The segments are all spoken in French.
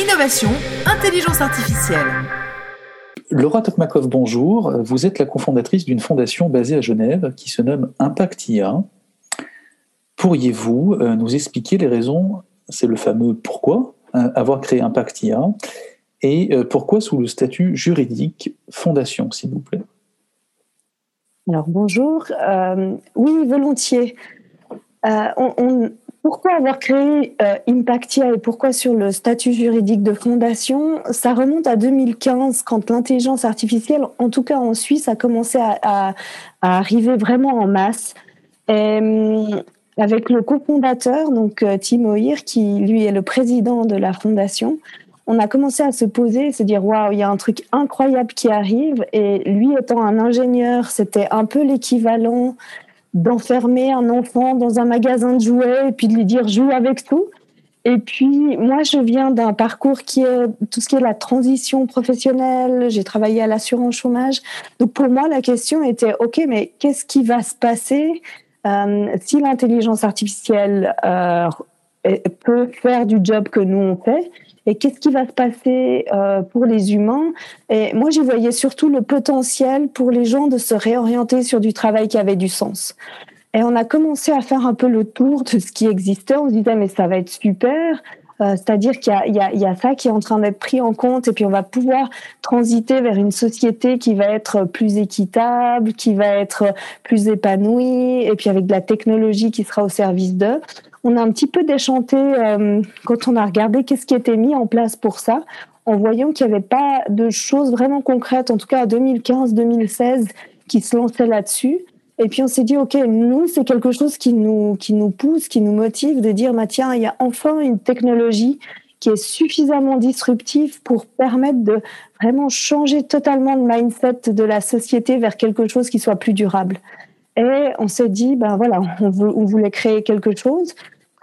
innovation, intelligence artificielle. Laura Tokmakov, bonjour. Vous êtes la cofondatrice d'une fondation basée à Genève qui se nomme Impactia. Pourriez-vous euh, nous expliquer les raisons, c'est le fameux pourquoi, euh, avoir créé Impactia et euh, pourquoi sous le statut juridique fondation, s'il vous plaît? Alors bonjour. oui, volontiers. on, pourquoi avoir créé euh, Impactia et pourquoi sur le statut juridique de fondation Ça remonte à 2015 quand l'intelligence artificielle, en tout cas en Suisse, a commencé à, arriver vraiment en masse. Euh, avec le cofondateur, donc euh, Tim O'Hear, qui lui est le président de la fondation, on a commencé à se poser et se dire waouh, il y a un truc incroyable qui arrive. Et lui étant un ingénieur, c'était un peu l'équivalent d'enfermer un enfant dans un magasin de jouets et puis de lui dire joue avec tout. Et puis, moi, je viens d'un parcours qui est tout ce qui est la transition professionnelle. J'ai travaillé à l'assurance chômage. Donc, pour moi, la question était, OK, mais qu'est-ce qui va se passer euh, si l'intelligence artificielle euh, peut faire du job que nous, on fait et qu'est-ce qui va se passer euh, pour les humains? Et moi, j'y voyais surtout le potentiel pour les gens de se réorienter sur du travail qui avait du sens. Et on a commencé à faire un peu le tour de ce qui existait. On se disait, mais ça va être super. Euh, c'est-à-dire qu'il y, y, y a, ça qui est en train d'être pris en compte et puis on va pouvoir transiter vers une société qui va être plus équitable, qui va être plus épanouie et puis avec de la technologie qui sera au service d'eux on a un petit peu déchanté euh, quand on a regardé qu'est-ce qui était mis en place pour ça, en voyant qu'il n'y avait pas de choses vraiment concrètes, en tout cas à 2015-2016, qui se lançaient là-dessus. Et puis on s'est dit, OK, nous, c'est quelque chose qui nous, qui nous pousse, qui nous motive de dire, bah, tiens, il y a enfin une technologie qui est suffisamment disruptive pour permettre de vraiment changer totalement le mindset de la société vers quelque chose qui soit plus durable. Et on s'est dit, ben voilà, on, voulait créer quelque chose.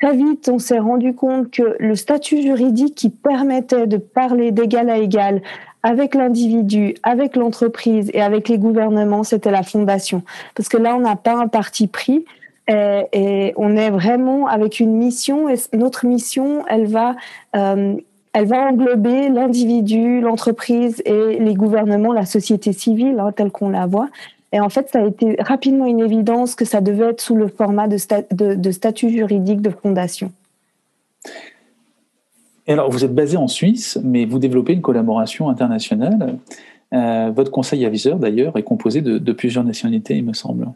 Très vite, on s'est rendu compte que le statut juridique qui permettait de parler d'égal à égal avec l'individu, avec l'entreprise et avec les gouvernements, c'était la fondation. Parce que là, on n'a pas un parti pris et, on est vraiment avec une mission. Et notre mission, elle va, euh, elle va englober l'individu, l'entreprise et les gouvernements, la société civile, hein, telle qu'on la voit. Et en fait, ça a été rapidement une évidence que ça devait être sous le format de, statut juridique de fondation. Et alors, vous êtes basé en Suisse, mais vous développez une collaboration internationale. Euh, votre conseil aviseur, d'ailleurs, est composé de, plusieurs nationalités, il me semble.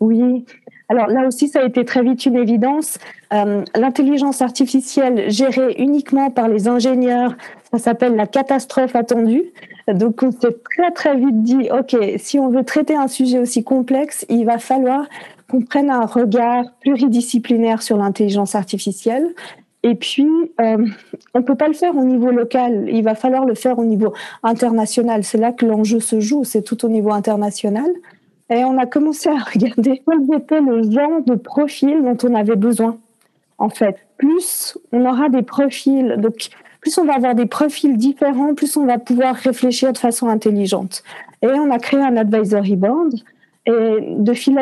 Oui. Alors là aussi, ça a été très vite une évidence. Euh, l'intelligence artificielle gérée uniquement par les ingénieurs, ça s'appelle la catastrophe attendue. Donc on s'est très très vite dit, OK, si on veut traiter un sujet aussi complexe, il va falloir qu'on prenne un regard pluridisciplinaire sur l'intelligence artificielle. Et puis, euh, on ne peut pas le faire au niveau local, il va falloir le faire au niveau international. C'est là que l'enjeu se joue, c'est tout au niveau international. Et on a commencé à regarder quel était le genre de profil dont on avait besoin. En fait, plus on aura des profils, donc plus on va avoir des profils différents, plus on va pouvoir réfléchir de façon intelligente. Et on a créé un advisory board. Et de fil,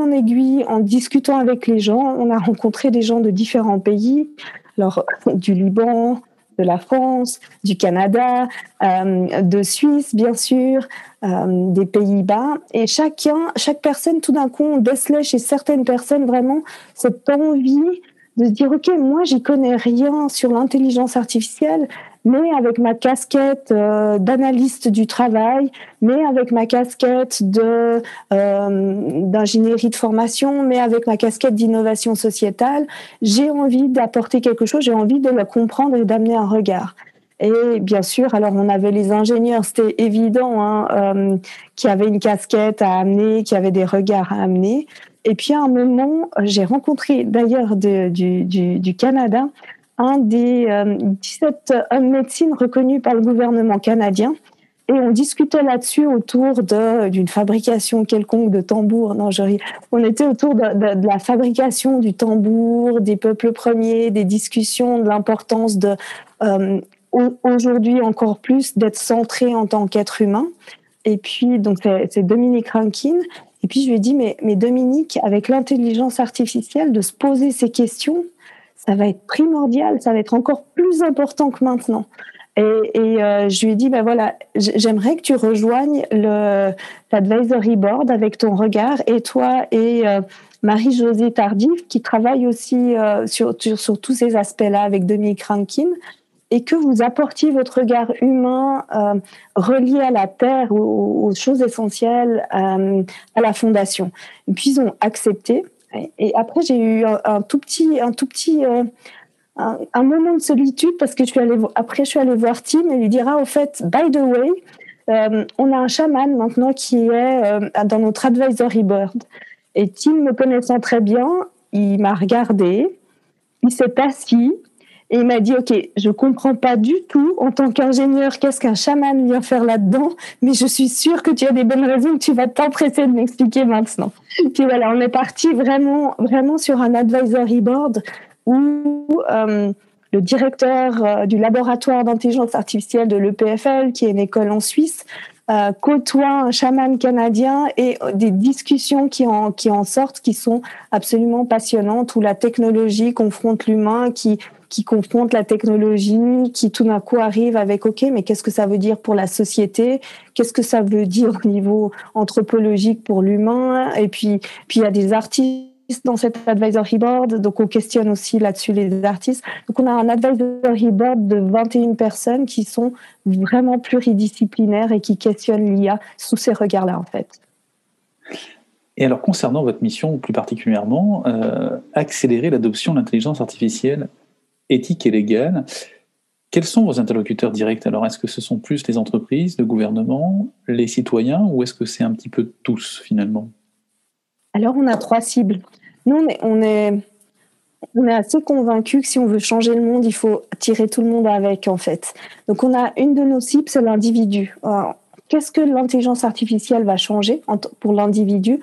en aiguille, en discutant avec les gens, on a rencontré des gens de différents pays, alors du Liban, de la France, du Canada, euh, de Suisse, bien sûr, euh, des Pays-Bas. Et chacun, chaque personne, tout d'un coup, on décelait chez certaines personnes vraiment cette envie de se dire, OK, moi, j'y connais rien sur l'intelligence artificielle, mais avec ma casquette euh, d'analyste du travail, mais avec ma casquette euh, d'ingénierie de formation, mais avec ma casquette d'innovation sociétale, j'ai envie d'apporter quelque chose, j'ai envie de le comprendre et d'amener un regard. Et bien sûr, alors on avait les ingénieurs, c'était évident, hein, euh, qui avaient une casquette à amener, qui avaient des regards à amener. Et puis à un moment, j'ai rencontré d'ailleurs du, Canada un des 17 euh, hommes médecine reconnus par le gouvernement canadien. Et on discutait là-dessus autour d'une fabrication quelconque de tambours. Non, je On était autour de, de, la fabrication du tambour, des peuples premiers, des discussions de l'importance de, euh, aujourd'hui encore plus, d'être centré en tant qu'être humain. Et puis, donc, c'est Dominique Rankin. Et puis je lui ai dit, mais, mais Dominique, avec l'intelligence artificielle, de se poser ces questions, ça va être primordial, ça va être encore plus important que maintenant. Et, euh, je lui ai dit, ben voilà, j'aimerais que tu rejoignes l'advisory board avec ton regard et toi et euh, Marie-Josée Tardif qui travaille aussi euh, sur, sur, tous ces aspects-là avec Dominique Rankin et que vous apportiez votre regard humain relié à la terre, aux, aux choses essentielles à la fondation. Et puis ils ont accepté. Et après j'ai eu un, tout petit, un tout petit un, moment de solitude parce que je suis allée, après je suis allée voir Tim et lui dira au fait, by the way, euh, on a un chaman maintenant qui est euh, dans notre advisory board. Et Tim me connaissant très bien, il m'a regardé, il s'est assis et il m'a dit Ok, je comprends pas du tout en tant qu'ingénieur qu'est-ce qu'un chaman vient faire là-dedans, mais je suis sûre que tu as des bonnes raisons tu vas t'empresser de m'expliquer maintenant. Puis voilà, on est parti vraiment, vraiment sur un advisory board où euh, le directeur euh, du laboratoire d'intelligence artificielle de l'EPFL, qui est une école en Suisse, euh, côtoie un chaman canadien et des discussions qui en, qui en sortent, qui sont absolument passionnantes, où la technologie confronte l'humain, qui, qui confronte la technologie, qui tout d'un coup arrive avec OK, mais qu'est-ce que ça veut dire pour la société? Qu'est-ce que ça veut dire au niveau anthropologique pour l'humain? Et puis, puis il y a des artistes dans cet advisory board, donc on questionne aussi là-dessus les artistes. Donc on a un advisory board de 21 personnes qui sont vraiment pluridisciplinaires et qui questionnent l'IA sous ces regards-là en fait. Et alors concernant votre mission plus particulièrement, euh, accélérer l'adoption de l'intelligence artificielle éthique et légale, quels sont vos interlocuteurs directs Alors? Est-ce que ce sont plus les entreprises, le gouvernement, les citoyens ou est-ce que c'est un petit peu tous finalement? Alors, on a trois cibles. Nous, on est, on est, assez convaincus que si on veut changer le monde, il faut tirer tout le monde avec, en fait. Donc, on a une de nos cibles, c'est l'individu. Qu'est-ce que l'intelligence artificielle va changer pour l'individu?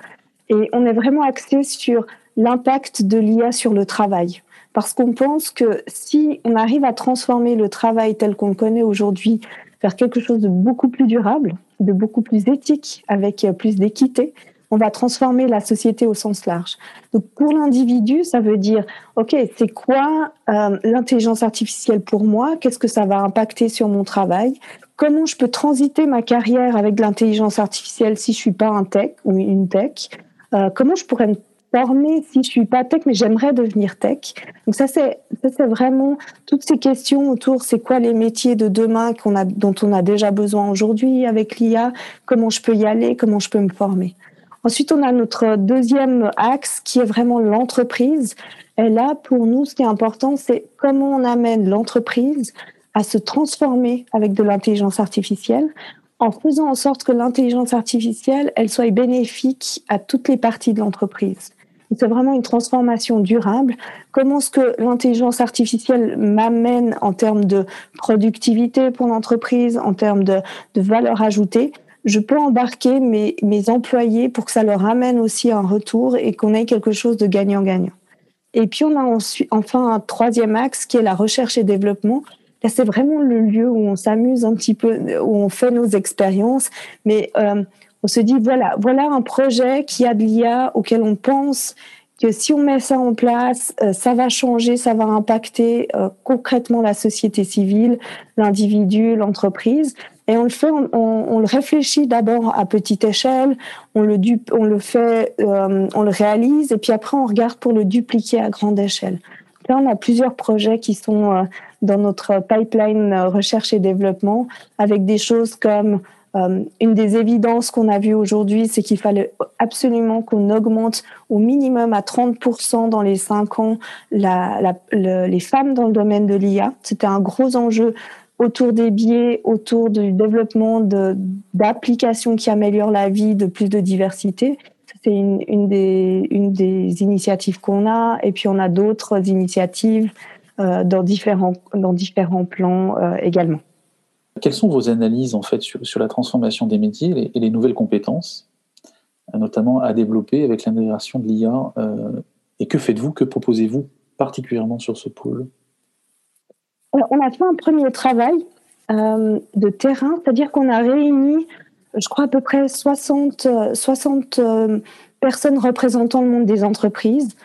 Et on est vraiment axé sur l'impact de l'IA sur le travail. Parce qu'on pense que si on arrive à transformer le travail tel qu'on le connaît aujourd'hui vers quelque chose de beaucoup plus durable, de beaucoup plus éthique, avec plus d'équité, on va transformer la société au sens large. Donc pour l'individu, ça veut dire, OK, c'est quoi euh, l'intelligence artificielle pour moi? Qu'est-ce que ça va impacter sur mon travail? Comment je peux transiter ma carrière avec l'intelligence artificielle si je suis pas un tech ou une tech? Euh, Comment je pourrais me former si je suis pas tech mais j'aimerais devenir tech Donc ça c'est c'est vraiment toutes ces questions autour c'est quoi les métiers de demain dont on a déjà besoin aujourd'hui avec l'IA Comment je peux y aller? Comment je peux me former? Ensuite, on a notre deuxième axe qui est vraiment l'entreprise. Et là, pour nous, ce qui est important, c'est comment on amène l'entreprise à se transformer avec de l'intelligence artificielle en faisant en sorte que l'intelligence artificielle, elle soit bénéfique à toutes les parties de l'entreprise. C'est vraiment une transformation durable. Comment est-ce que l'intelligence artificielle m'amène en termes de productivité pour l'entreprise, en termes de, valeur ajoutée? Je peux embarquer mes, mes employés pour que ça leur amène aussi un retour et qu'on ait quelque chose de gagnant-gagnant. Et puis on a ensuite, enfin un troisième axe qui est la recherche et développement. Là, c'est vraiment le lieu où on s'amuse un petit peu, où on fait nos expériences, mais euh, on se dit voilà, voilà un projet qui a de l'IA auquel on pense que si on met ça en place, euh, ça va changer, ça va impacter euh, concrètement la société civile, l'individu, l'entreprise. Et on le fait, on, le réfléchit d'abord à petite échelle, on le, on le fait, euh, on le réalise, et puis après on regarde pour le dupliquer à grande échelle. Là, on a plusieurs projets qui sont dans notre pipeline recherche et développement, avec des choses comme une des évidences qu'on a vues aujourd'hui, c'est qu'il fallait absolument qu'on augmente au minimum à 30% dans les 5 ans la, les femmes dans le domaine de l'IA. C'était un gros enjeu autour des biais, autour du développement d'applications qui améliorent la vie, de plus de diversité. C'est une, une, des, une des initiatives qu'on a. Et puis on a d'autres initiatives euh, dans, différents, dans différents plans euh, également. Quelles sont vos analyses en fait sur, sur la transformation des métiers et les, nouvelles compétences, notamment à développer avec l'intégration de l'IA euh, Et que faites-vous, que proposez-vous particulièrement sur ce pôle? On a fait un premier travail euh, de terrain, c'est-à-dire qu'on a réuni, je crois, à peu près 60, 60 euh, personnes représentant le monde des entreprises.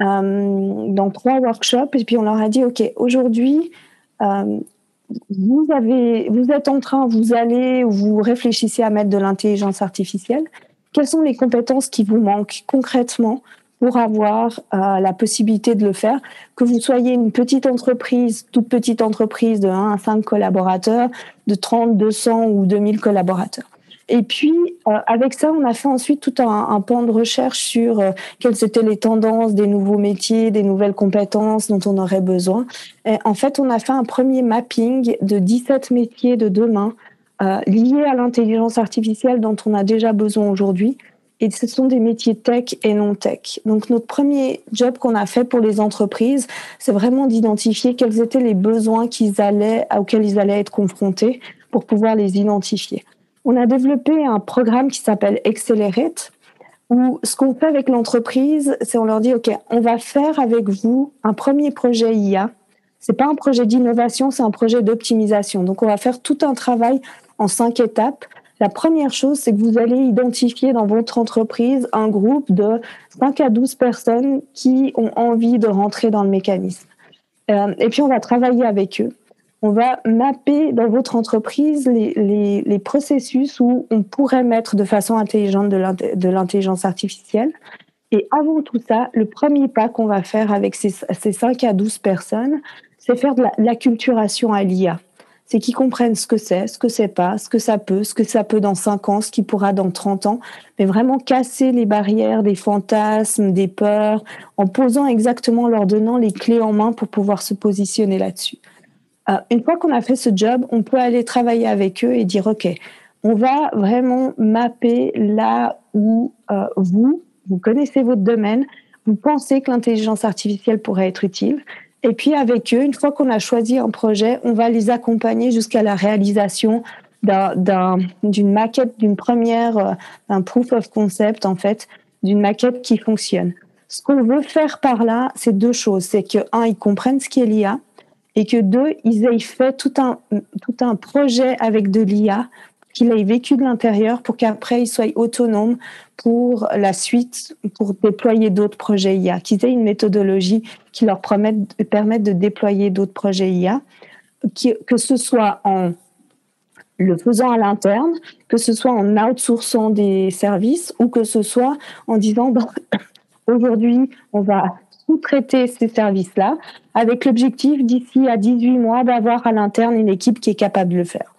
dans trois workshops et puis on leur a dit, OK, aujourd'hui, vous, êtes en train, vous allez, vous réfléchissez à mettre de l'intelligence artificielle. Quelles sont les compétences qui vous manquent concrètement pour avoir euh, la possibilité de le faire, que vous soyez une petite entreprise, toute petite entreprise de 1 à 5 collaborateurs, de 30, 200 ou 2000 collaborateurs. Et puis, euh, avec ça, on a fait ensuite tout un, pan de recherche sur euh, quelles étaient les tendances des nouveaux métiers, des nouvelles compétences dont on aurait besoin. Et en fait, on a fait un premier mapping de 17 métiers de demain euh, liés à l'intelligence artificielle dont on a déjà besoin aujourd'hui. Et ce sont des métiers tech et non tech. Donc notre premier job qu'on a fait pour les entreprises, c'est vraiment d'identifier quels étaient les besoins qu'ils allaient, auxquels ils allaient être confrontés pour pouvoir les identifier on a développé un programme qui s'appelle Accelerate, où ce qu'on fait avec l'entreprise, c'est on leur dit, OK, on va faire avec vous un premier projet IA. C'est pas un projet d'innovation, c'est un projet d'optimisation. Donc, on va faire tout un travail en cinq étapes. La première chose, c'est que vous allez identifier dans votre entreprise un groupe de 5 à 12 personnes qui ont envie de rentrer dans le mécanisme. Euh, et puis, on va travailler avec eux on va mapper dans votre entreprise les, processus où on pourrait mettre de façon intelligente de l'intelligence artificielle. Et avant tout ça, le premier pas qu'on va faire avec ces, ces 5 à 12 personnes, c'est faire de l'acculturation à l'IA. C'est qu'ils comprennent ce que c'est, ce que c'est pas, ce que ça peut, ce que ça peut dans 5 ans, ce qui pourra dans 30 ans, mais vraiment casser les barrières des fantasmes, des peurs, en posant exactement, leur donnant les clés en main pour pouvoir se positionner là-dessus. Euh, une fois qu'on a fait ce job, on peut aller travailler avec eux et dire, OK, on va vraiment mapper là où euh, vous, vous connaissez votre domaine, vous pensez que l'intelligence artificielle pourrait être utile. Et puis avec eux, une fois qu'on a choisi un projet, on va les accompagner jusqu'à la réalisation d'une maquette, d'une première, euh, un proof of concept en fait, d'une maquette qui fonctionne. Ce qu'on veut faire par là, c'est deux choses. C'est que, un, ils comprennent ce qu'est l'IA, et que deux, ils aient fait tout un, tout un projet avec de l'IA, qu'il ait vécu de l'intérieur pour qu'après ils soient autonomes pour la suite, pour déployer d'autres projets IA, qu'ils aient une méthodologie qui leur permette de déployer d'autres projets IA, que ce soit en le faisant à l'interne, que ce soit en outsourçant des services ou que ce soit en disant aujourd'hui on va traiter ces services-là avec l'objectif d'ici à 18 mois d'avoir à l'interne une équipe qui est capable de le faire.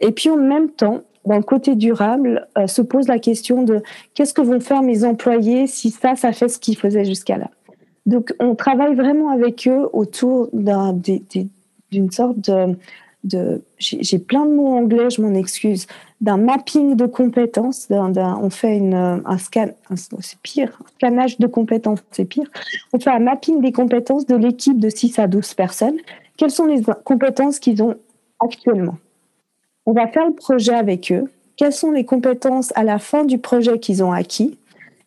Et puis en même temps, dans le côté durable, euh, se pose la question de qu'est-ce que vont faire mes employés si ça, ça fait ce qu'ils faisaient jusqu'à là. Donc on travaille vraiment avec eux autour d'une sorte de j'ai plein de mots anglais, je m'en excuse, d'un mapping de compétences, on fait un scan, c'est pire, un scannage de compétences, c'est pire. On fait un mapping des compétences de l'équipe de 6 à 12 personnes. Quelles sont les compétences qu'ils ont actuellement? On va faire le projet avec eux. Quelles sont les compétences à la fin du projet qu'ils ont acquis?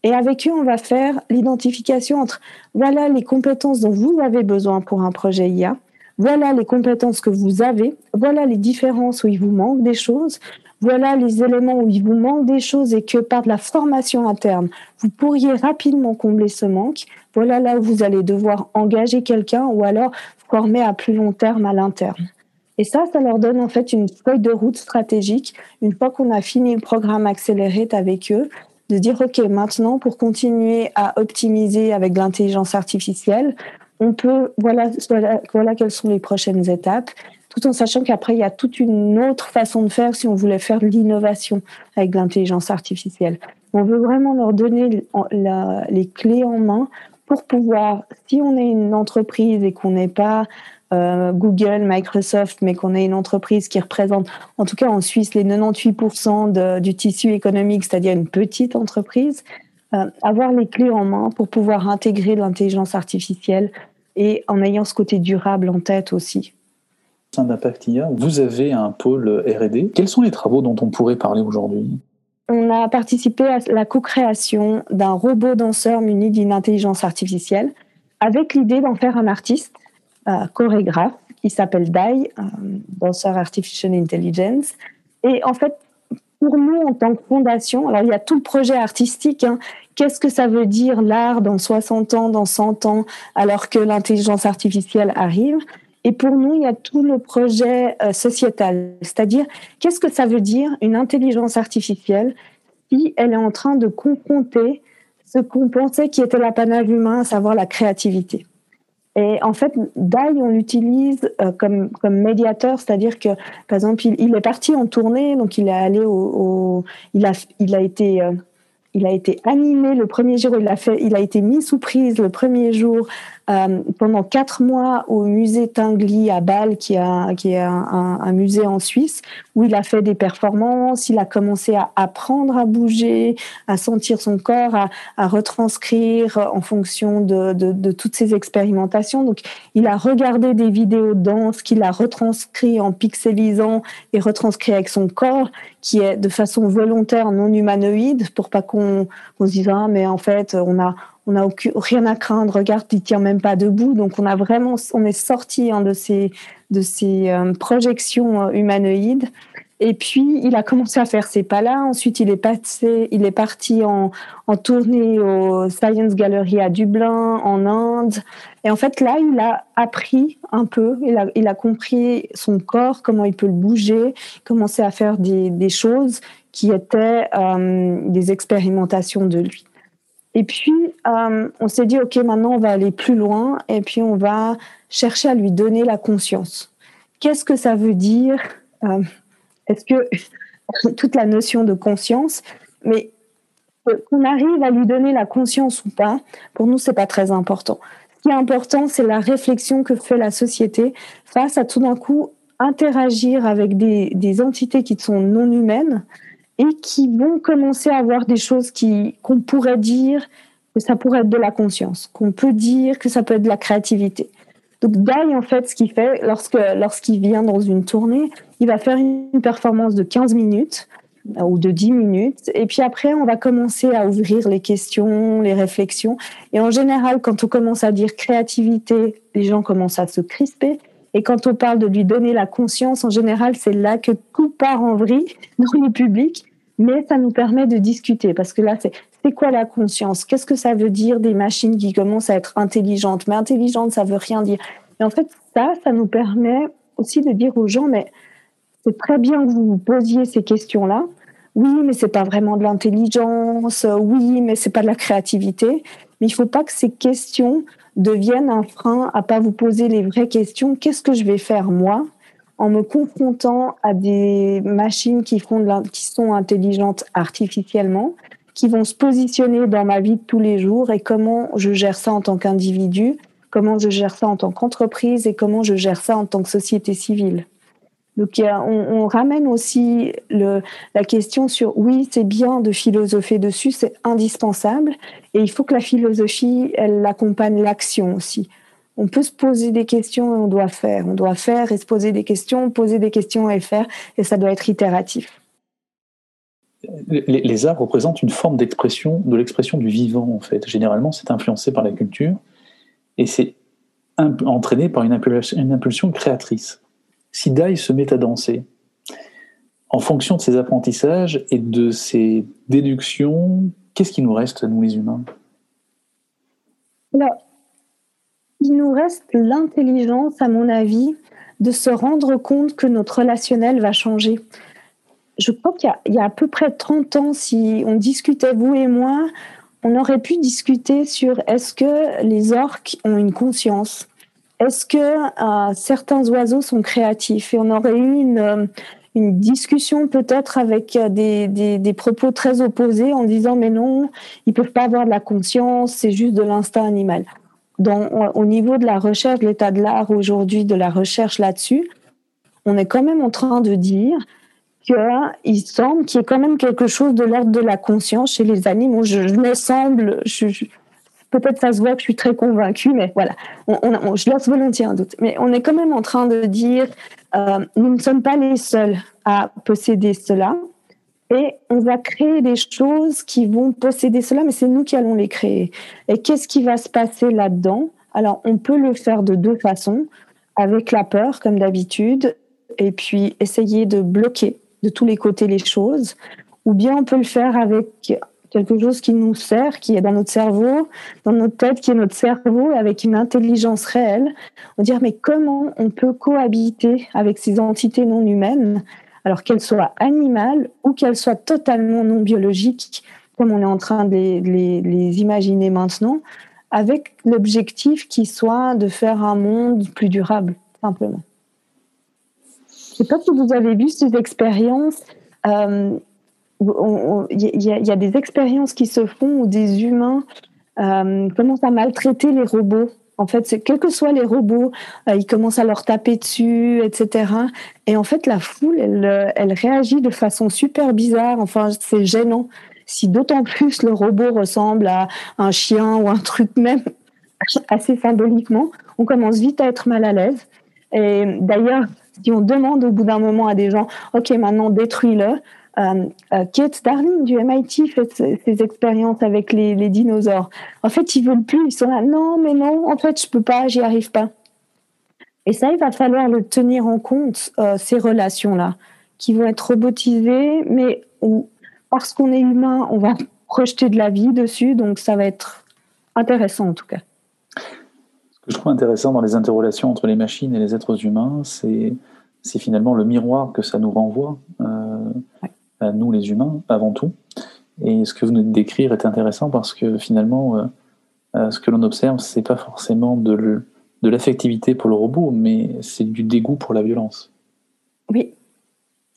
Et avec eux, on va faire l'identification entre voilà les compétences dont vous avez besoin pour un projet IA, voilà les compétences que vous avez, voilà les différences où il vous manque des choses, voilà les éléments où il vous manque des choses et que par de la formation interne, vous pourriez rapidement combler ce manque. Voilà là où vous allez devoir engager quelqu'un ou alors former à plus long terme à l'interne. Et ça, ça leur donne en fait une feuille de route stratégique une fois qu'on a fini le programme accéléré avec eux, de dire, OK, maintenant, pour continuer à optimiser avec l'intelligence artificielle, on peut, voilà, voilà, quelles sont les prochaines étapes, tout en sachant qu'après, il y a toute une autre façon de faire si on voulait faire de l'innovation avec l'intelligence artificielle. On veut vraiment leur donner les clés en main pour pouvoir, si on est une entreprise et qu'on n'est pas euh, Google, Microsoft, mais qu'on est une entreprise qui représente, en tout cas en Suisse, les 98% du tissu économique, c'est-à-dire une petite entreprise, euh, avoir les clés en main pour pouvoir intégrer l'intelligence artificielle et en ayant ce côté durable en tête aussi. Au sein vous avez un pôle RD. Quels sont les travaux dont on pourrait parler aujourd'hui? On a participé à la co-création d'un robot danseur muni d'une intelligence artificielle avec l'idée d'en faire un artiste, euh, chorégraphe, qui s'appelle DAI, danseur Artificial Intelligence. Et en fait, pour nous, en tant que fondation, alors il y a tout le projet artistique. Hein. Qu'est-ce que ça veut dire l'art dans 60 ans, dans 100 ans, alors que l'intelligence artificielle arrive? Et pour nous, il y a tout le projet euh, sociétal, c'est-à-dire qu'est-ce que ça veut dire une intelligence artificielle si elle est en train de confronter ce qu'on pensait qui était l'apanage humain, à savoir la créativité? Et en fait, DAI, on l'utilise euh, comme, comme médiateur, c'est-à-dire que, par exemple, il, est parti en tournée, donc il est allé au, il, a, il a été euh, il a été animé le premier jour, il a, fait, il a été mis sous prise le premier jour euh, pendant quatre mois au musée Tinguely à Bâle, qui, est un, un, musée en Suisse, où il a fait des performances, il a commencé à apprendre à bouger, à sentir son corps, à, retranscrire en fonction de, toutes ces expérimentations. Donc, il a regardé des vidéos de danse qu'il a retranscrit en pixelisant et retranscrit avec son corps, qui est de façon volontaire non humanoïde, pour pas qu'on on, se dit ah mais en fait on a on a rien à craindre. Regarde, il tient même pas debout. Donc on a vraiment on est sorti hein, de ces de ces euh, projections euh, humanoïdes et puis, il a commencé à faire ses pas-là. Ensuite, il est passé, il est parti en, en tournée au Science Gallery à Dublin, en Inde. Et en fait, là, il a appris un peu. Il a, compris son corps, comment il peut le bouger, commencer à faire des, des choses qui étaient euh, des expérimentations de lui. Et puis, euh, on s'est dit, OK, maintenant, on va aller plus loin et puis on va chercher à lui donner la conscience. Qu'est-ce que ça veut dire euh, est-ce que toute la notion de conscience, mais qu'on arrive à lui donner la conscience ou pas, pour nous, c'est pas très important. Qui est important, c'est la réflexion que fait la société face à tout d'un coup interagir avec des, entités qui sont non humaines et qui vont commencer à avoir des choses qui qu'on pourrait dire que ça pourrait être de la conscience, qu'on peut dire que ça peut être de la créativité. Donc Dai, en fait, ce qu'il fait, lorsque, lorsqu'il vient dans une tournée, il va faire une performance de 15 minutes ou de 10 minutes. Et puis après, on va commencer à ouvrir les questions, les réflexions. Et en général, quand on commence à dire créativité, les gens commencent à se crisper. Et quand on parle de lui donner la conscience, en général, c'est là que tout part en vrille dans le public. Mais ça nous permet de discuter parce que là, c'est c'est quoi la conscience? Qu'est-ce que ça veut dire des machines qui commencent à être intelligentes? Mais intelligente, ça veut rien dire. Et en fait, ça, ça nous permet aussi de dire aux gens, mais c'est très bien que vous vous posiez ces questions-là. Oui, mais c'est pas vraiment de l'intelligence. Oui, mais c'est pas de la créativité. Mais il faut pas que ces questions deviennent un frein à pas vous poser les vraies questions. Qu'est-ce que je vais faire moi en me confrontant à des machines qui, font qui sont intelligentes artificiellement qui vont se positionner dans ma vie de tous les jours et comment je gère ça en tant qu'individu, comment je gère ça en tant qu'entreprise et comment je gère ça en tant que société civile? Donc on, ramène aussi la question sur oui, c'est bien de philosopher dessus, c'est indispensable, et il faut que la philosophie, elle accompagne l'action aussi. On peut se poser des questions et on doit faire. On doit faire et se poser des questions, poser des questions et faire, et ça doit être itératif les, arts représentent une forme d'expression, de l'expression du vivant, en fait. Généralement, c'est influencé par la culture et c'est entraîné par une impulsion, créatrice. Si Dai se met à danser, en fonction de ses apprentissages et de ses déductions, qu'est-ce qui nous reste, nous les humains? Il nous reste l'intelligence, à mon avis, de se rendre compte que notre relationnel va changer. Je crois qu'il y, a à peu près 30 ans, si on discutait, vous et moi, on aurait pu discuter sur est-ce que les orques ont une conscience Est-ce que euh, certains oiseaux sont créatifs? Et on aurait eu une, euh, discussion peut-être avec euh, des, des, propos très opposés en disant mais non, ils peuvent pas avoir de la conscience, c'est juste de l'instinct animal. Dans, au niveau de la recherche, l'état de l'art aujourd'hui, de la recherche là-dessus, on est quand même en train de dire qu'il semble qu'il y ait quand même quelque chose de l'ordre de la conscience chez les animaux. Je, me semble, je, peut-être ça se voit que je suis très convaincue, mais voilà, je laisse volontiers un doute. Mais on est quand même en train de dire, euh, nous ne sommes pas les seuls à posséder cela, et on va créer des choses qui vont posséder cela, mais c'est nous qui allons les créer. Et qu'est-ce qui va se passer là-dedans? Alors, on peut le faire de deux façons, avec la peur, comme d'habitude, et puis essayer de bloquer de tous les côtés les choses, ou bien on peut le faire avec quelque chose qui nous sert, qui est dans notre cerveau, dans notre tête, qui est notre cerveau, avec une intelligence réelle. On dire mais comment on peut cohabiter avec ces entités non humaines, alors qu'elles soient animales ou qu'elles soient totalement non biologiques, comme on est en train de les, imaginer maintenant, avec l'objectif qui soit de faire un monde plus durable, simplement. Je ne sais pas si vous avez vu ces expériences. Euh, il y, a des expériences qui se font où des humains euh, commencent à maltraiter les robots. En fait, quels que soient les robots, euh, ils commencent à leur taper dessus, etc. Et en fait, la foule, elle, elle réagit de façon super bizarre. Enfin, c'est gênant. Si d'autant plus le robot ressemble à un chien ou un truc même assez symboliquement, on commence vite à être mal à l'aise. Et d'ailleurs, si on demande au bout d'un moment à des gens, OK, maintenant détruis-le, euh, euh, Kate Darling du MIT fait ses, expériences avec les, dinosaures. En fait, ils veulent plus. Ils sont là. Non, mais non. En fait, je peux pas. J'y arrive pas. Et ça, il va falloir le tenir en compte euh, ces relations-là, qui vont être robotisées, mais parce qu'on est humain, on va projeter de la vie dessus. Donc, ça va être intéressant en tout cas. Ce que je trouve intéressant dans les interrelations entre les machines et les êtres humains, c'est finalement le miroir que ça nous renvoie à nous les humains avant tout. Et ce que vous venez de décrire est intéressant parce que finalement, euh, euh, ce que l'on observe, c'est pas forcément de l'affectivité pour le robot, mais c'est du dégoût pour la violence. Oui,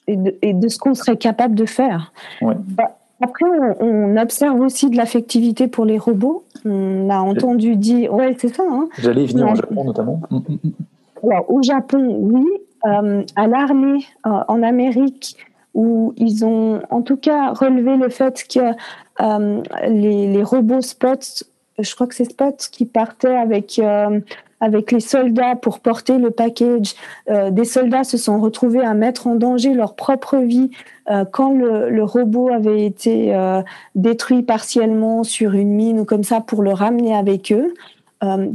et de, ce qu'on serait capable de faire. Bah, après, on, observe aussi de l'affectivité pour les robots. On a entendu dire, ouais, c'est ça. Hein. J'allais venir au Japon notamment. Mm, mm, mm. Alors, au Japon, oui. Euh, à l'armée, en Amérique, où ils ont en tout cas relevé le fait que euh, les, robots Spot, je crois que c'est Spot qui partait avec euh, avec les soldats pour porter le package. Euh, des soldats se sont retrouvés à mettre en danger leur propre vie quand le, le, robot avait été détruit partiellement sur une mine ou comme ça pour le ramener avec eux.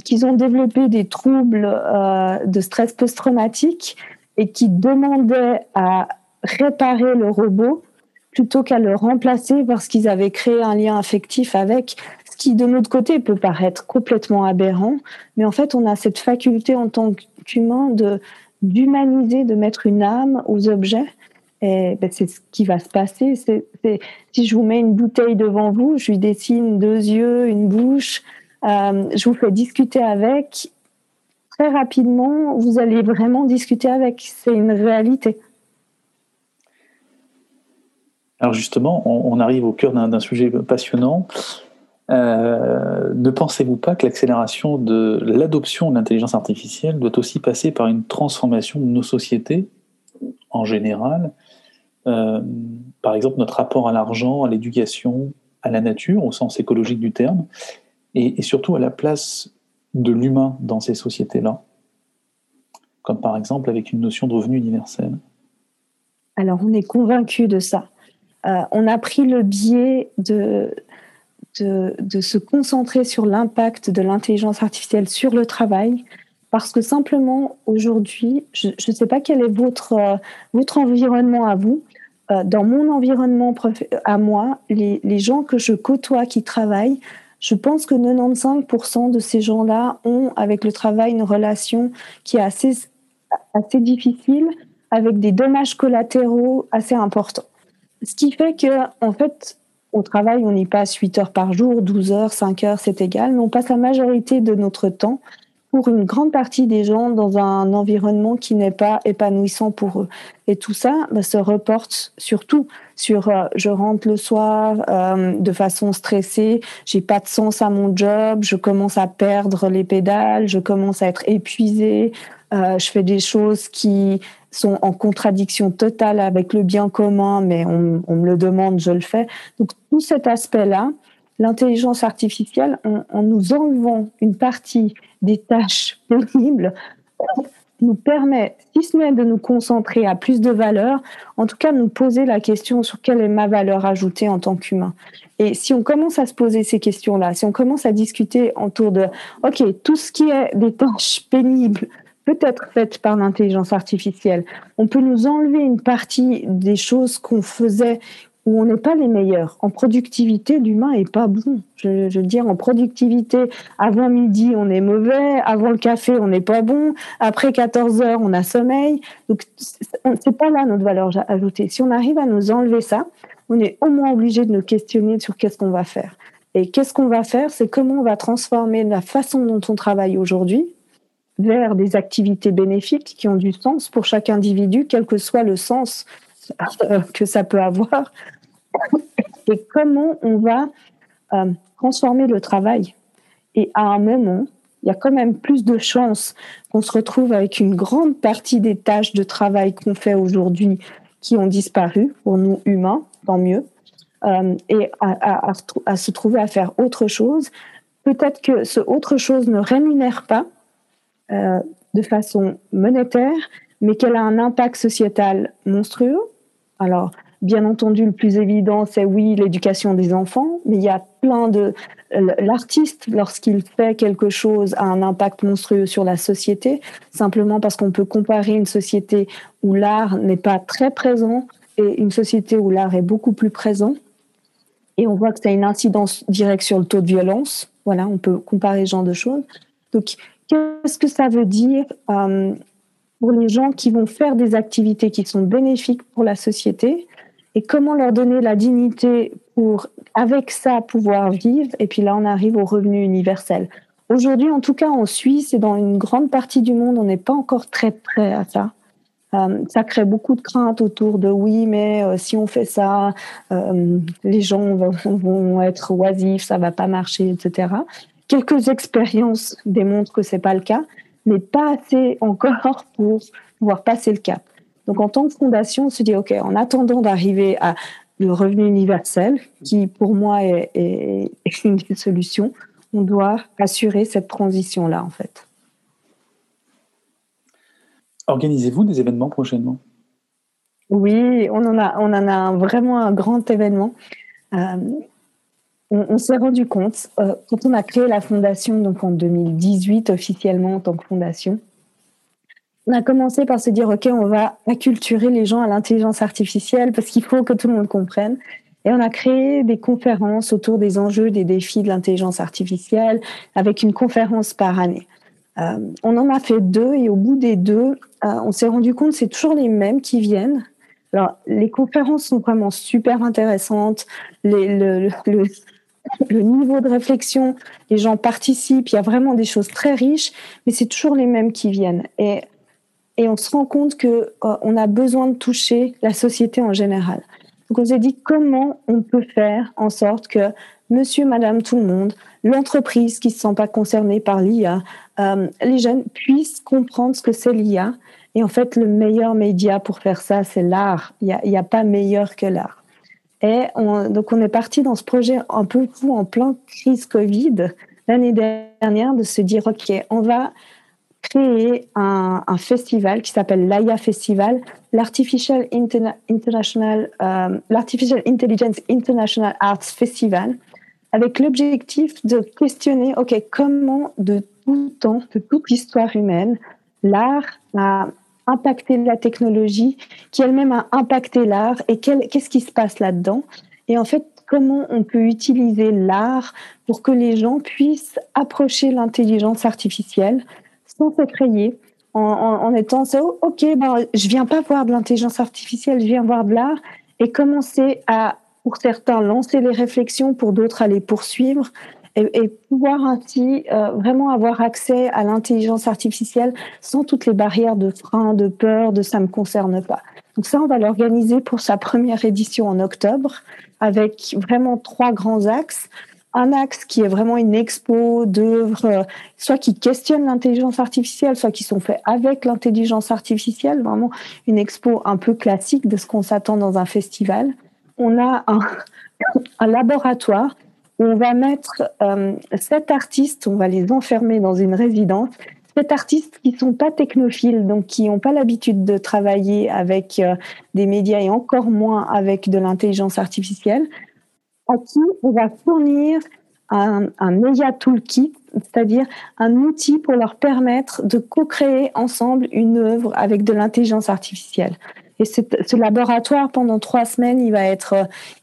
qu'ils ont développé des troubles de stress post-traumatique et qui demandaient à réparer le robot plutôt qu'à le remplacer parce qu'ils avaient créé un lien affectif avec, ce qui de notre côté peut paraître complètement aberrant, mais en fait on a cette faculté en tant qu'humain d'humaniser, de mettre une âme aux objets. Et ben, c'est ce qui va se passer. Si je vous mets une bouteille devant vous, je lui dessine deux yeux, une bouche, euh, je vous fais discuter avec. Très rapidement, vous allez vraiment discuter avec. C'est une réalité. Alors justement, on, arrive au cœur d'un sujet passionnant. Euh, ne pensez-vous pas que l'accélération de l'adoption de l'intelligence artificielle doit aussi passer par une transformation de nos sociétés en général euh, Par exemple, notre rapport à l'argent, à l'éducation, à la nature, au sens écologique du terme, et, et surtout à la place de l'humain dans ces sociétés-là, comme par exemple avec une notion de revenu universel? Alors, on est convaincu de ça. Euh, on a pris le biais de, se concentrer sur l'impact de l'intelligence artificielle sur le travail, parce que simplement aujourd'hui, je ne sais pas quel est votre, euh, environnement à vous. Euh, dans mon environnement à moi, les, gens que je côtoie qui travaillent, je pense que 95% de ces gens-là ont avec le travail une relation qui est assez difficile, avec des dommages collatéraux assez importants. Ce qui fait que, en fait, au travail, on y passe 8 heures par jour, 12 heures, 5 heures, c'est égal, mais on passe la majorité de notre temps pour une grande partie des gens dans un environnement qui n'est pas épanouissant pour eux. Et tout ça bah, se reporte surtout sur euh, je rentre le soir euh, de façon stressée, j'ai pas de sens à mon job, je commence à perdre les pédales, je commence à être épuisée, euh, je fais des choses qui sont en contradiction totale avec le bien commun, mais on, me le demande, je le fais. Donc tout cet aspect-là, l'intelligence artificielle, en, nous enlevant une partie des tâches pénibles, nous permet, si ce n'est de nous concentrer à plus de valeur, en tout cas nous poser la question sur quelle est ma valeur ajoutée en tant qu'humain. Et si on commence à se poser ces questions-là, si on commence à discuter autour de, OK, tout ce qui est des tâches pénibles, peut être faite par l'intelligence artificielle. On peut nous enlever une partie des choses qu'on faisait où on n'est pas les meilleurs. En productivité, l'humain est pas bon. Je, veux dire, en productivité, avant midi, on est mauvais. Avant le café, on n'est pas bon. Après 14 heures, on a sommeil. Donc, c'est pas là notre valeur ajoutée. Si on arrive à nous enlever ça, on est au moins obligé de nous questionner sur qu'est-ce qu'on va faire. Et qu'est-ce qu'on va faire? C'est comment on va transformer la façon dont on travaille aujourd'hui vers des activités bénéfiques qui ont du sens pour chaque individu, quel que soit le sens euh, que ça peut avoir, et comment on va euh, transformer le travail. Et à un moment, il y a quand même plus de chances qu'on se retrouve avec une grande partie des tâches de travail qu'on fait aujourd'hui qui ont disparu pour nous humains, tant mieux, euh, et à, se trouver à faire autre chose. Peut-être que ce autre chose ne rémunère pas euh, de façon monétaire, mais qu'elle a un impact sociétal monstrueux. Alors, bien entendu, le plus évident, c'est oui, l'éducation des enfants, mais il y a plein de... L'artiste, lorsqu'il fait quelque chose, a un impact monstrueux sur la société, simplement parce qu'on peut comparer une société où l'art n'est pas très présent et une société où l'art est beaucoup plus présent. Et on voit que ça a une incidence directe sur le taux de violence. Voilà, on peut comparer ce genre de choses. Donc, qu'est-ce que ça veut dire euh, pour les gens qui vont faire des activités qui sont bénéfiques pour la société et comment leur donner la dignité pour, avec ça, pouvoir vivre. Et puis là, on arrive au revenu universel. Aujourd'hui, en tout cas en Suisse et dans une grande partie du monde, on n'est pas encore très prêt à ça. Euh, ça crée beaucoup de craintes autour de oui, mais euh, si on fait ça, les gens vont, vont, être oisifs, ça va pas marcher, etc. Quelques expériences démontrent que c'est pas le cas, mais pas assez encore pour pouvoir passer le cap. Donc, en tant que fondation, on se dit, OK, en attendant d'arriver à le revenu universel, qui pour moi est, est, est une des solutions, on doit assurer cette transition-là, en fait. Organisez-vous des événements prochainement? Oui, on en a, on en a vraiment un grand événement. Euh, on, s'est rendu compte, euh, quand on a créé la fondation, donc en 2018 officiellement en tant que fondation, on a commencé par se dire, OK, on va acculturer les gens à l'intelligence artificielle parce qu'il faut que tout le monde comprenne. Et on a créé des conférences autour des enjeux, des défis de l'intelligence artificielle, avec une conférence par année. Euh, on en a fait deux et au bout des deux, euh, on s'est rendu compte que c'est toujours les mêmes qui viennent. Alors, les conférences sont vraiment super intéressantes. Le, niveau de réflexion, les gens participent. Il y a vraiment des choses très riches, mais c'est toujours les mêmes qui viennent. Et, et on se rend compte que euh, on a besoin de toucher la société en général. Donc, on s'est dit comment on peut faire en sorte que monsieur, madame, tout le monde, l'entreprise qui ne se sent pas concernée par l'IA, euh, les jeunes puissent comprendre ce que c'est l'IA. Et en fait, le meilleur média pour faire ça, c'est l'art. Il n'y a, pas meilleur que l'art. Et on, donc, on est parti dans ce projet un peu fou, en plein crise Covid, l'année dernière, de se dire, OK, on va créer un, festival qui s'appelle l'AIA Festival, l'Artificial euh, l'Artificial Intelligence International Arts Festival, avec l'objectif de questionner, OK, comment de tout temps, de toute l'histoire humaine, l'art a impacté la technologie, qui elle-même a impacté l'art, et qu'est-ce qui se passe là-dedans? Et en fait, comment on peut utiliser l'art pour que les gens puissent approcher l'intelligence artificielle sans s'effrayer, en, en, étant oh, ok, ben, je viens pas voir de l'intelligence artificielle, je viens voir de l'art, et commencer à, pour certains, lancer les réflexions, pour d'autres, à les poursuivre, et, et pouvoir ainsi euh, vraiment avoir accès à l'intelligence artificielle sans toutes les barrières de frein, de peur, de ça me concerne pas. Donc ça, on va l'organiser pour sa première édition en octobre avec vraiment trois grands axes. Un axe qui est vraiment une expo d'œuvres, euh, soit qui questionnent l'intelligence artificielle, soit qui sont faits avec l'intelligence artificielle, vraiment une expo un peu classique de ce qu'on s'attend dans un festival. On a un, un laboratoire on va mettre euh, sept artistes, on va les enfermer dans une résidence. Sept artistes qui sont pas technophiles, donc qui n'ont pas l'habitude de travailler avec euh, des médias et encore moins avec de l'intelligence artificielle, à qui on va fournir un, un toolkit c'est-à-dire un outil pour leur permettre de co-créer ensemble une œuvre avec de l'intelligence artificielle. Et ce laboratoire, pendant trois semaines, il va être,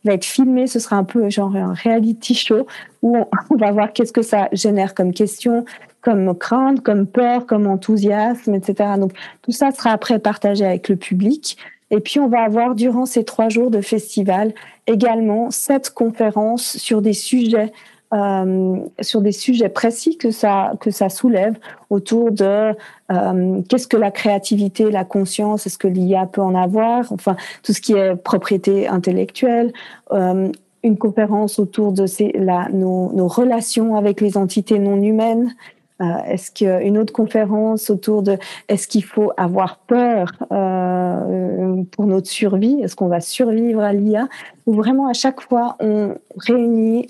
il va être filmé. Ce sera un peu genre un reality show où on, va voir qu'est-ce que ça génère comme question, comme crainte, comme peur, comme enthousiasme, etc. Donc tout ça sera après partagé avec le public. Et puis on va avoir durant ces trois jours de festival également sept conférences sur des sujets euh, sur des sujets précis que ça que ça soulève autour de euh, qu'est-ce que la créativité, la conscience, est-ce que l'IA peut en avoir, enfin tout ce qui est propriété intellectuelle. Euh, une conférence autour de ces, nos, nos, relations avec les entités non humaines. Euh, est-ce qu'une autre conférence autour de est-ce qu'il faut avoir peur euh, pour notre survie? Est-ce qu'on va survivre à l'IA Ou vraiment à chaque fois on réunit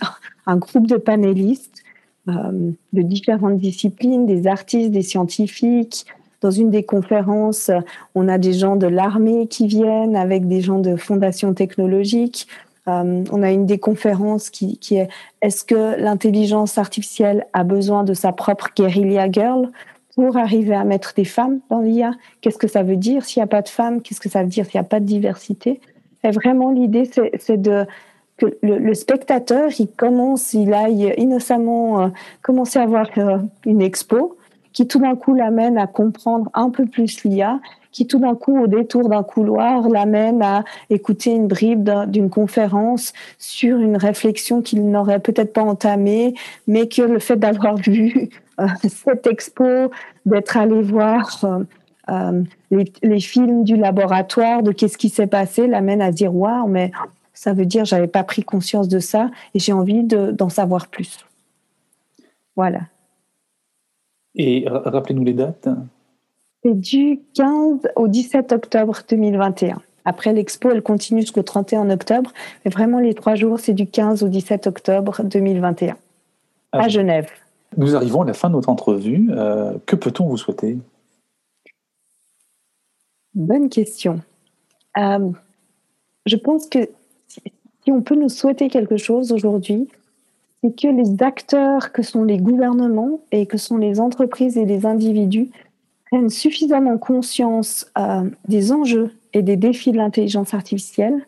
un groupe de panélistes euh, de différentes disciplines, des artistes, des scientifiques. Dans une des conférences, on a des gens de l'armée qui viennent avec des gens de fondations technologiques. Euh, on a une des conférences qui, est est-ce que l'intelligence artificielle a besoin de sa propre guérilla girl pour arriver à mettre des femmes dans l'IA Qu'est-ce que ça veut dire s'il n'y a pas de femmes? Qu'est-ce que ça veut dire s'il n'y a pas de diversité? Et vraiment, l'idée, c'est de que le, spectateur, il commence, il aille innocemment euh, commencer à voir euh, une expo qui tout d'un coup l'amène à comprendre un peu plus l'IA, qui tout d'un coup, au détour d'un couloir, l'amène à écouter une bribe d'une conférence sur une réflexion qu'il n'aurait peut-être pas entamée, mais que le fait d'avoir vu euh, cette expo, d'être allé voir les, les, films du laboratoire, de qu'est-ce qui s'est passé, l'amène à dire waouh, mais ça veut dire j'avais pas pris conscience de ça et j'ai envie d'en savoir plus. Voilà. Et rappelez-nous les dates. C'est du 15 au 17 octobre 2021. Après l'expo, elle continue jusqu'au 31 octobre, mais vraiment les trois jours, c'est du 15 au 17 octobre 2021 à, Genève. Nous arrivons à la fin de notre entrevue. Euh, que peut-on vous souhaiter? Bonne question. Euh, je pense que si on peut nous souhaiter quelque chose aujourd'hui, c'est que les acteurs que sont les gouvernements et que sont les entreprises et les individus prennent suffisamment conscience euh, des enjeux et des défis de l'intelligence artificielle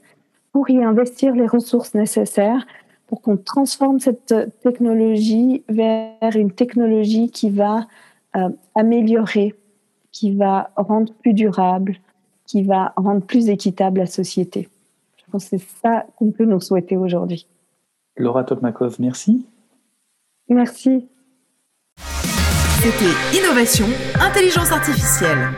pour y investir les ressources nécessaires pour qu'on transforme cette technologie vers une technologie qui va euh, améliorer, qui va rendre plus durable, qui va rendre plus équitable la société c'est ça qu'on peut nous souhaiter aujourd'hui. Laura Topmakov, merci. Merci. C'était Innovation, Intelligence Artificielle.